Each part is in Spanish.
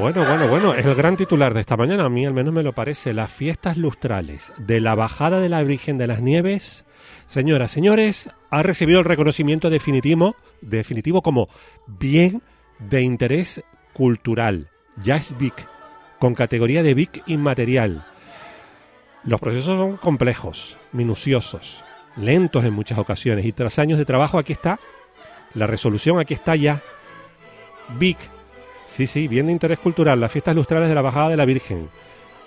Bueno, bueno, bueno, es el gran titular de esta mañana, a mí al menos me lo parece. Las fiestas lustrales de la bajada de la Virgen de las Nieves, señoras, señores, ha recibido el reconocimiento definitivo, definitivo como bien de interés cultural. Ya es BIC, con categoría de BIC inmaterial. Los procesos son complejos, minuciosos, lentos en muchas ocasiones y tras años de trabajo aquí está la resolución, aquí está ya. BIC Sí, sí, bien de interés cultural, las fiestas lustrales de la Bajada de la Virgen.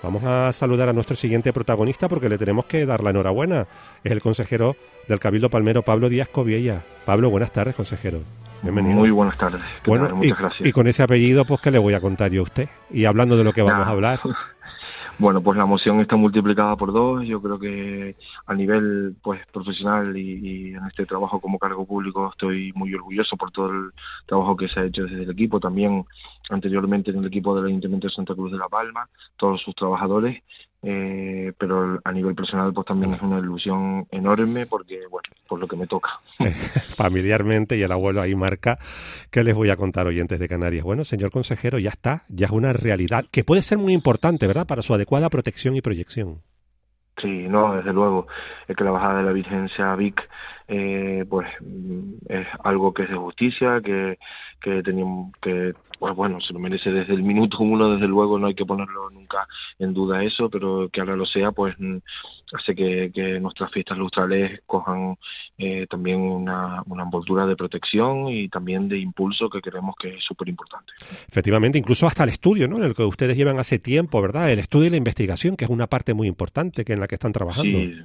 Vamos a saludar a nuestro siguiente protagonista porque le tenemos que dar la enhorabuena. Es el consejero del Cabildo Palmero, Pablo Díaz Coviella. Pablo, buenas tardes, consejero. Bienvenido. Muy buenas tardes. Bueno, muchas gracias. Y con ese apellido, pues, ¿qué le voy a contar yo a usted? Y hablando de lo que vamos a hablar. Bueno, pues la emoción está multiplicada por dos. Yo creo que a nivel pues profesional y, en este trabajo como cargo público estoy muy orgulloso por todo el trabajo que se ha hecho desde el equipo. También anteriormente en el equipo del Ayuntamiento de Santa Cruz de la Palma, todos sus trabajadores eh, pero a nivel personal pues también es una ilusión enorme porque, bueno, por lo que me toca. Familiarmente y el abuelo ahí marca, ¿qué les voy a contar oyentes de Canarias? Bueno, señor consejero, ya está, ya es una realidad que puede ser muy importante, ¿verdad?, para su adecuada protección y proyección. Sí, no, desde luego, es que la bajada de la Virgen sea Vic, eh, pues es algo que es de justicia, que, que teníamos que pues bueno, se lo merece desde el minuto uno, desde luego no hay que ponerlo nunca en duda eso, pero que ahora lo sea, pues hace que, nuestras fiestas lustrales cojan eh, también una, una, envoltura de protección y también de impulso que creemos que es súper importante. Efectivamente, incluso hasta el estudio, ¿no? En el que ustedes llevan hace tiempo, ¿verdad? El estudio y la investigación, que es una parte muy importante que en la que están trabajando. Sí.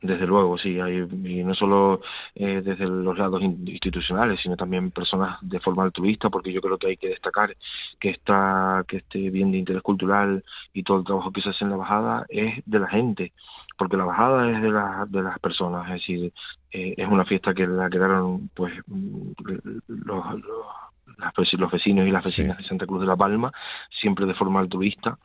Desde luego, sí, hay, y no solo eh, desde los lados institucionales, sino también personas de forma altruista, porque yo creo que hay que destacar que está, que este bien de interés cultural y todo el trabajo que se hace en la bajada es de la gente, porque la bajada es de, la, de las personas, es decir, eh, es una fiesta que la crearon pues los, los, los vecinos y las vecinas de Santa Cruz de la Palma, siempre de forma altruista,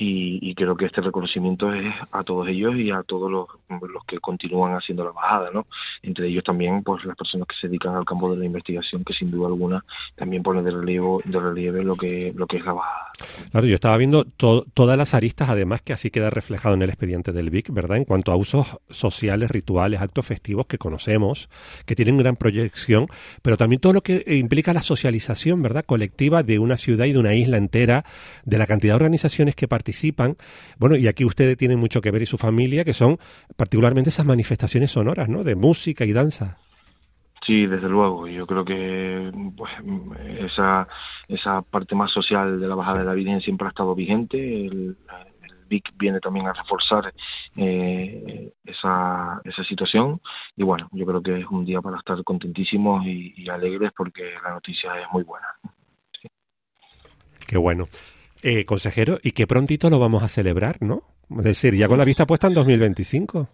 y, creo que este reconocimiento es a todos ellos y a todos los, los, que continúan haciendo la bajada, ¿no? Entre ellos también, pues las personas que se dedican al campo de la investigación, que sin duda alguna también ponen de relieve, de relieve lo que lo que es la bajada. Claro, yo estaba viendo todas las aristas, además que así queda reflejado en el expediente del BIC, ¿verdad? En cuanto a usos sociales, rituales, actos festivos que conocemos, que tienen gran proyección, pero también todo lo que implica la socialización, ¿verdad? Colectiva de una ciudad y de una isla entera, de la cantidad de organizaciones que participan participan. Bueno, y aquí ustedes tienen mucho que ver y su familia, que son particularmente esas manifestaciones sonoras, ¿no? De música y danza. Sí, desde luego. Yo creo que pues, esa, esa parte más social de la bajada de la Virgen siempre ha estado vigente. El, BIC viene también a reforzar eh, esa, esa situación. Y bueno, yo creo que es un día para estar contentísimos y, alegres porque la noticia es muy buena. Qué bueno. Eh, consejero, y que prontito lo vamos a celebrar, ¿no? Es decir, ya con la vista puesta en 2025.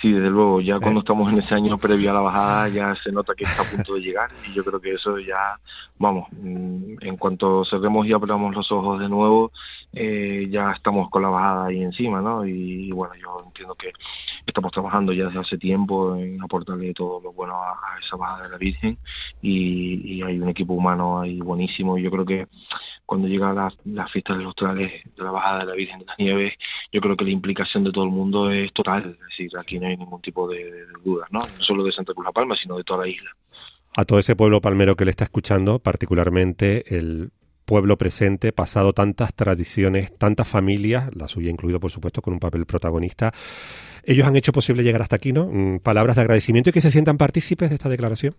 Sí, desde luego, ya cuando eh. estamos en ese año previo a la bajada ya se nota que está a punto de llegar y yo creo que eso ya, vamos, mm, en cuanto cerremos y abramos los ojos de nuevo, eh, ya estamos con la bajada ahí encima, ¿no? Y, bueno, yo entiendo que estamos trabajando ya desde hace tiempo en aportarle todo lo bueno a, esa bajada de la Virgen y, y, hay un equipo humano ahí buenísimo y yo creo que cuando llega las la fiestas lustrales de la bajada de la Virgen de las Nieves, yo creo que la implicación de todo el mundo es total, es decir, aquí no hay ningún tipo de, dudas, ¿no? No solo de Santa Cruz La Palma, sino de toda la isla. A todo ese pueblo palmero que le está escuchando, particularmente el pueblo presente, pasado tantas tradiciones, tantas familias, la suya incluido por supuesto con un papel protagonista. Ellos han hecho posible llegar hasta aquí, ¿no? Mm, palabras de agradecimiento y que se sientan partícipes de esta declaración.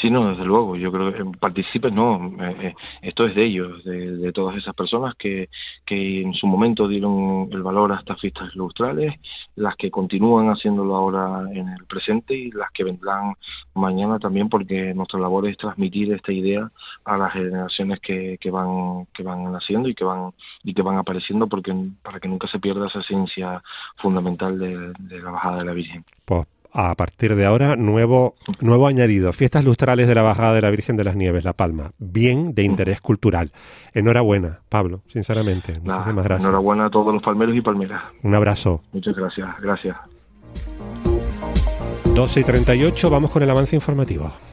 Sí, no, desde luego. Yo creo que participen, no. Eh, eh, esto es de ellos, de, todas esas personas que, que en su momento dieron el valor a estas fiestas lustrales, las que continúan haciéndolo ahora en el presente y las que vendrán mañana también, porque nuestra labor es transmitir esta idea a las generaciones que, que van que van naciendo y que van y que van apareciendo, porque para que nunca se pierda esa esencia fundamental de, de la bajada de la Virgen. Pues a partir de ahora, nuevo, nuevo añadido, fiestas lustrales de la Bajada de la Virgen de las Nieves, La Palma, bien de interés cultural. Enhorabuena, Pablo, sinceramente. Muchísimas gracias. Enhorabuena a todos los palmeros y palmeras. Un abrazo. Muchas gracias, gracias. 12 y 38, vamos con el avance informativo.